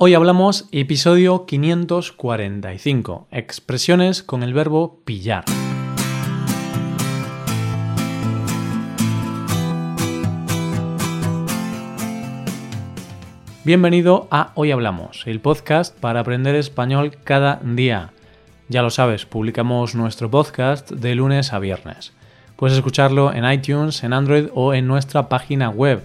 Hoy hablamos episodio 545, expresiones con el verbo pillar. Bienvenido a Hoy Hablamos, el podcast para aprender español cada día. Ya lo sabes, publicamos nuestro podcast de lunes a viernes. Puedes escucharlo en iTunes, en Android o en nuestra página web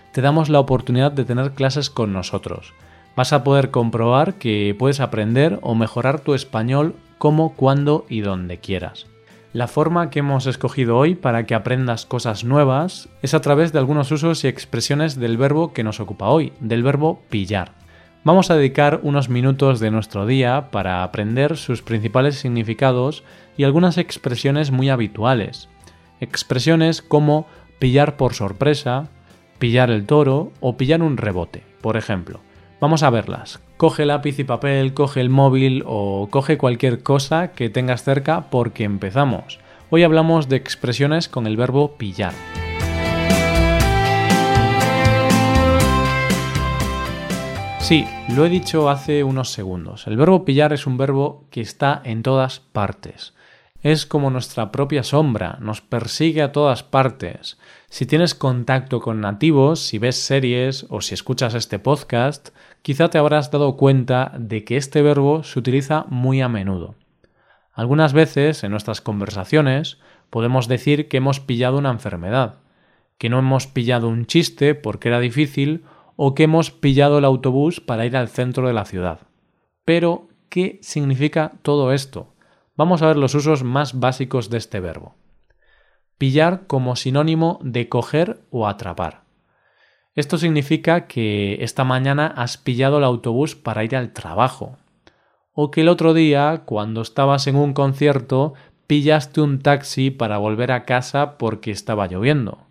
te damos la oportunidad de tener clases con nosotros. Vas a poder comprobar que puedes aprender o mejorar tu español como, cuando y donde quieras. La forma que hemos escogido hoy para que aprendas cosas nuevas es a través de algunos usos y expresiones del verbo que nos ocupa hoy, del verbo pillar. Vamos a dedicar unos minutos de nuestro día para aprender sus principales significados y algunas expresiones muy habituales. Expresiones como pillar por sorpresa, pillar el toro o pillar un rebote, por ejemplo. Vamos a verlas. Coge lápiz y papel, coge el móvil o coge cualquier cosa que tengas cerca porque empezamos. Hoy hablamos de expresiones con el verbo pillar. Sí, lo he dicho hace unos segundos. El verbo pillar es un verbo que está en todas partes. Es como nuestra propia sombra, nos persigue a todas partes. Si tienes contacto con nativos, si ves series o si escuchas este podcast, quizá te habrás dado cuenta de que este verbo se utiliza muy a menudo. Algunas veces en nuestras conversaciones podemos decir que hemos pillado una enfermedad, que no hemos pillado un chiste porque era difícil o que hemos pillado el autobús para ir al centro de la ciudad. Pero, ¿qué significa todo esto? Vamos a ver los usos más básicos de este verbo. Pillar como sinónimo de coger o atrapar. Esto significa que esta mañana has pillado el autobús para ir al trabajo. O que el otro día, cuando estabas en un concierto, pillaste un taxi para volver a casa porque estaba lloviendo.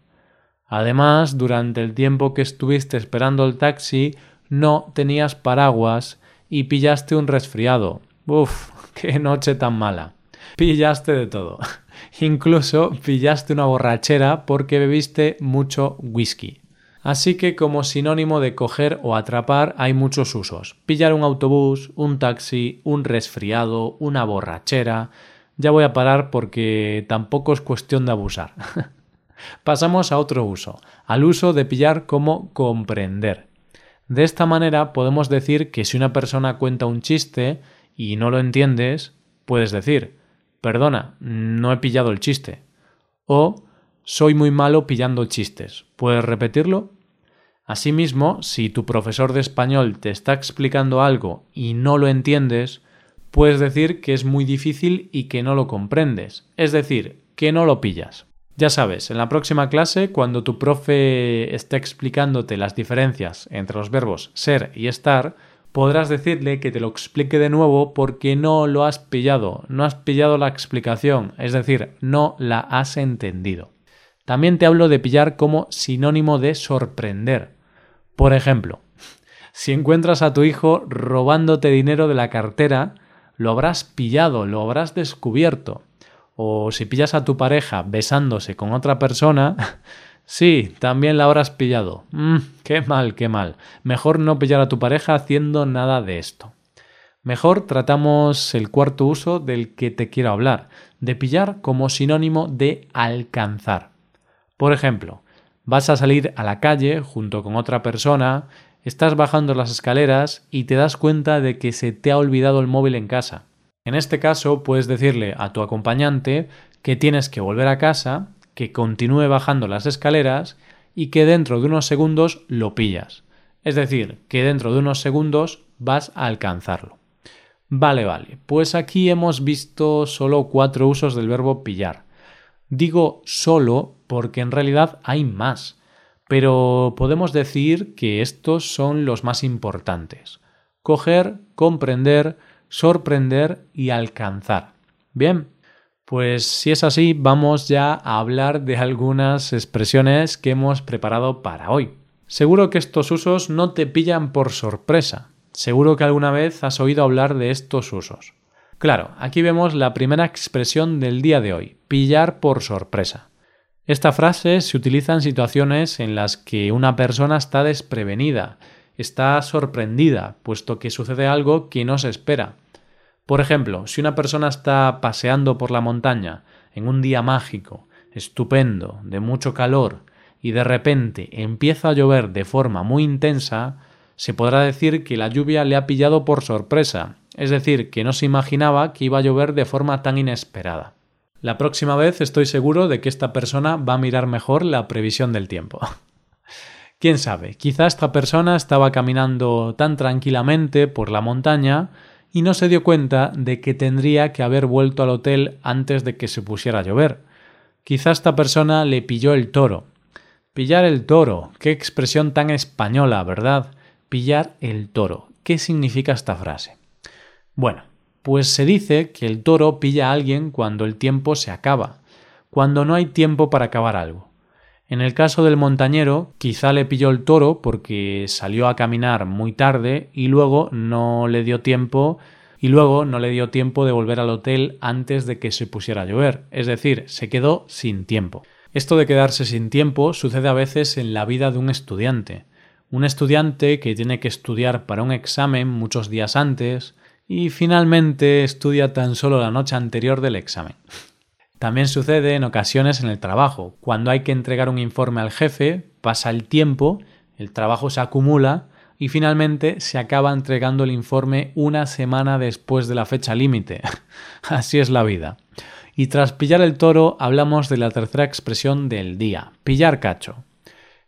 Además, durante el tiempo que estuviste esperando el taxi, no tenías paraguas y pillaste un resfriado. Uf, qué noche tan mala. Pillaste de todo. Incluso pillaste una borrachera porque bebiste mucho whisky. Así que como sinónimo de coger o atrapar hay muchos usos. Pillar un autobús, un taxi, un resfriado, una borrachera. Ya voy a parar porque tampoco es cuestión de abusar. Pasamos a otro uso, al uso de pillar como comprender. De esta manera podemos decir que si una persona cuenta un chiste, y no lo entiendes, puedes decir, perdona, no he pillado el chiste. O soy muy malo pillando chistes. ¿Puedes repetirlo? Asimismo, si tu profesor de español te está explicando algo y no lo entiendes, puedes decir que es muy difícil y que no lo comprendes, es decir, que no lo pillas. Ya sabes, en la próxima clase, cuando tu profe esté explicándote las diferencias entre los verbos ser y estar, podrás decirle que te lo explique de nuevo porque no lo has pillado, no has pillado la explicación, es decir, no la has entendido. También te hablo de pillar como sinónimo de sorprender. Por ejemplo, si encuentras a tu hijo robándote dinero de la cartera, lo habrás pillado, lo habrás descubierto. O si pillas a tu pareja besándose con otra persona, Sí, también la habrás pillado. Mm, qué mal, qué mal. Mejor no pillar a tu pareja haciendo nada de esto. Mejor tratamos el cuarto uso del que te quiero hablar, de pillar como sinónimo de alcanzar. Por ejemplo, vas a salir a la calle junto con otra persona, estás bajando las escaleras y te das cuenta de que se te ha olvidado el móvil en casa. En este caso, puedes decirle a tu acompañante que tienes que volver a casa que continúe bajando las escaleras y que dentro de unos segundos lo pillas. Es decir, que dentro de unos segundos vas a alcanzarlo. Vale, vale. Pues aquí hemos visto solo cuatro usos del verbo pillar. Digo solo porque en realidad hay más, pero podemos decir que estos son los más importantes. coger, comprender, sorprender y alcanzar. Bien, pues si es así, vamos ya a hablar de algunas expresiones que hemos preparado para hoy. Seguro que estos usos no te pillan por sorpresa. Seguro que alguna vez has oído hablar de estos usos. Claro, aquí vemos la primera expresión del día de hoy, pillar por sorpresa. Esta frase se utiliza en situaciones en las que una persona está desprevenida, está sorprendida, puesto que sucede algo que no se espera. Por ejemplo, si una persona está paseando por la montaña en un día mágico, estupendo, de mucho calor, y de repente empieza a llover de forma muy intensa, se podrá decir que la lluvia le ha pillado por sorpresa, es decir, que no se imaginaba que iba a llover de forma tan inesperada. La próxima vez estoy seguro de que esta persona va a mirar mejor la previsión del tiempo. Quién sabe, quizá esta persona estaba caminando tan tranquilamente por la montaña y no se dio cuenta de que tendría que haber vuelto al hotel antes de que se pusiera a llover. Quizá esta persona le pilló el toro, Pillar el toro. Qué expresión tan española, ¿verdad? Pillar el toro. ¿Qué significa esta frase? Bueno, pues se dice que el toro pilla a alguien cuando el tiempo se acaba, cuando no hay tiempo para acabar algo. En el caso del montañero, quizá le pilló el toro porque salió a caminar muy tarde y luego no le dio tiempo y luego no le dio tiempo de volver al hotel antes de que se pusiera a llover, es decir, se quedó sin tiempo. Esto de quedarse sin tiempo sucede a veces en la vida de un estudiante. Un estudiante que tiene que estudiar para un examen muchos días antes y finalmente estudia tan solo la noche anterior del examen. También sucede en ocasiones en el trabajo. Cuando hay que entregar un informe al jefe, pasa el tiempo, el trabajo se acumula y finalmente se acaba entregando el informe una semana después de la fecha límite. Así es la vida. Y tras pillar el toro hablamos de la tercera expresión del día, pillar cacho.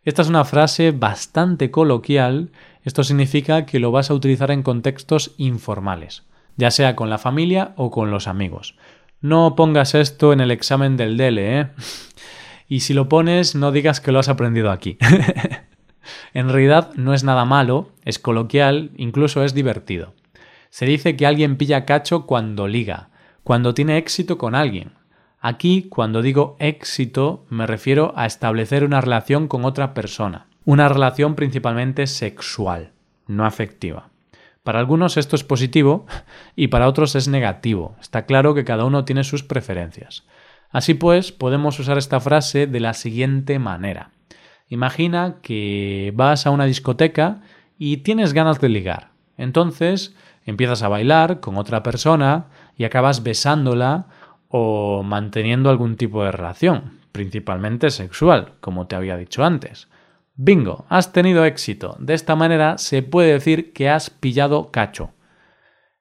Esta es una frase bastante coloquial, esto significa que lo vas a utilizar en contextos informales, ya sea con la familia o con los amigos. No pongas esto en el examen del DELE, ¿eh? Y si lo pones, no digas que lo has aprendido aquí. en realidad no es nada malo, es coloquial, incluso es divertido. Se dice que alguien pilla cacho cuando liga, cuando tiene éxito con alguien. Aquí, cuando digo éxito, me refiero a establecer una relación con otra persona, una relación principalmente sexual, no afectiva. Para algunos esto es positivo y para otros es negativo. Está claro que cada uno tiene sus preferencias. Así pues, podemos usar esta frase de la siguiente manera. Imagina que vas a una discoteca y tienes ganas de ligar. Entonces, empiezas a bailar con otra persona, y acabas besándola o manteniendo algún tipo de relación, principalmente sexual, como te había dicho antes. Bingo, has tenido éxito. De esta manera se puede decir que has pillado cacho.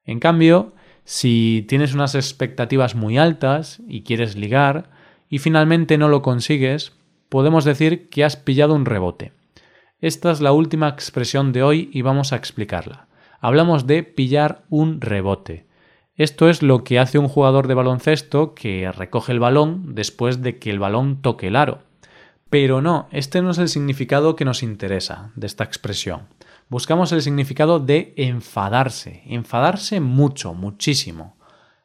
En cambio, si tienes unas expectativas muy altas y quieres ligar y finalmente no lo consigues, podemos decir que has pillado un rebote. Esta es la última expresión de hoy y vamos a explicarla. Hablamos de pillar un rebote. Esto es lo que hace un jugador de baloncesto que recoge el balón después de que el balón toque el aro. Pero no, este no es el significado que nos interesa de esta expresión. Buscamos el significado de enfadarse, enfadarse mucho, muchísimo.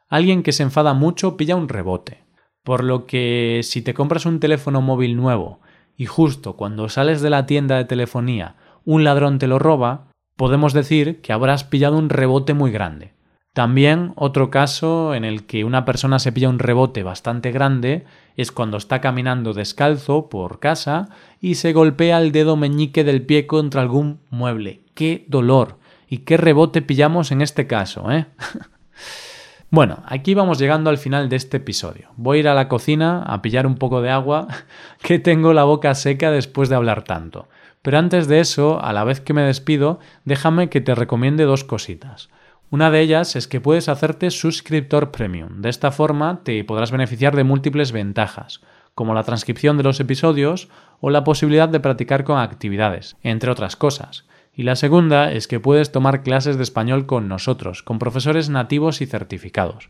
Alguien que se enfada mucho pilla un rebote. Por lo que si te compras un teléfono móvil nuevo y justo cuando sales de la tienda de telefonía un ladrón te lo roba, podemos decir que habrás pillado un rebote muy grande. También otro caso en el que una persona se pilla un rebote bastante grande es cuando está caminando descalzo por casa y se golpea el dedo meñique del pie contra algún mueble. ¡Qué dolor! ¿Y qué rebote pillamos en este caso, eh? bueno, aquí vamos llegando al final de este episodio. Voy a ir a la cocina a pillar un poco de agua, que tengo la boca seca después de hablar tanto. Pero antes de eso, a la vez que me despido, déjame que te recomiende dos cositas. Una de ellas es que puedes hacerte suscriptor premium. De esta forma te podrás beneficiar de múltiples ventajas, como la transcripción de los episodios o la posibilidad de practicar con actividades, entre otras cosas. Y la segunda es que puedes tomar clases de español con nosotros, con profesores nativos y certificados.